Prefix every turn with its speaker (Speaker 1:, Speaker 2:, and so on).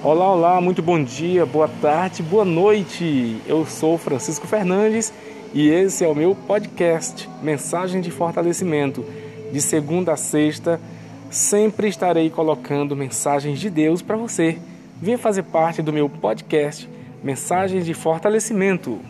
Speaker 1: Olá, olá, muito bom dia, boa tarde, boa noite. Eu sou Francisco Fernandes e esse é o meu podcast, Mensagem de Fortalecimento. De segunda a sexta, sempre estarei colocando mensagens de Deus para você. Venha fazer parte do meu podcast, Mensagens de Fortalecimento.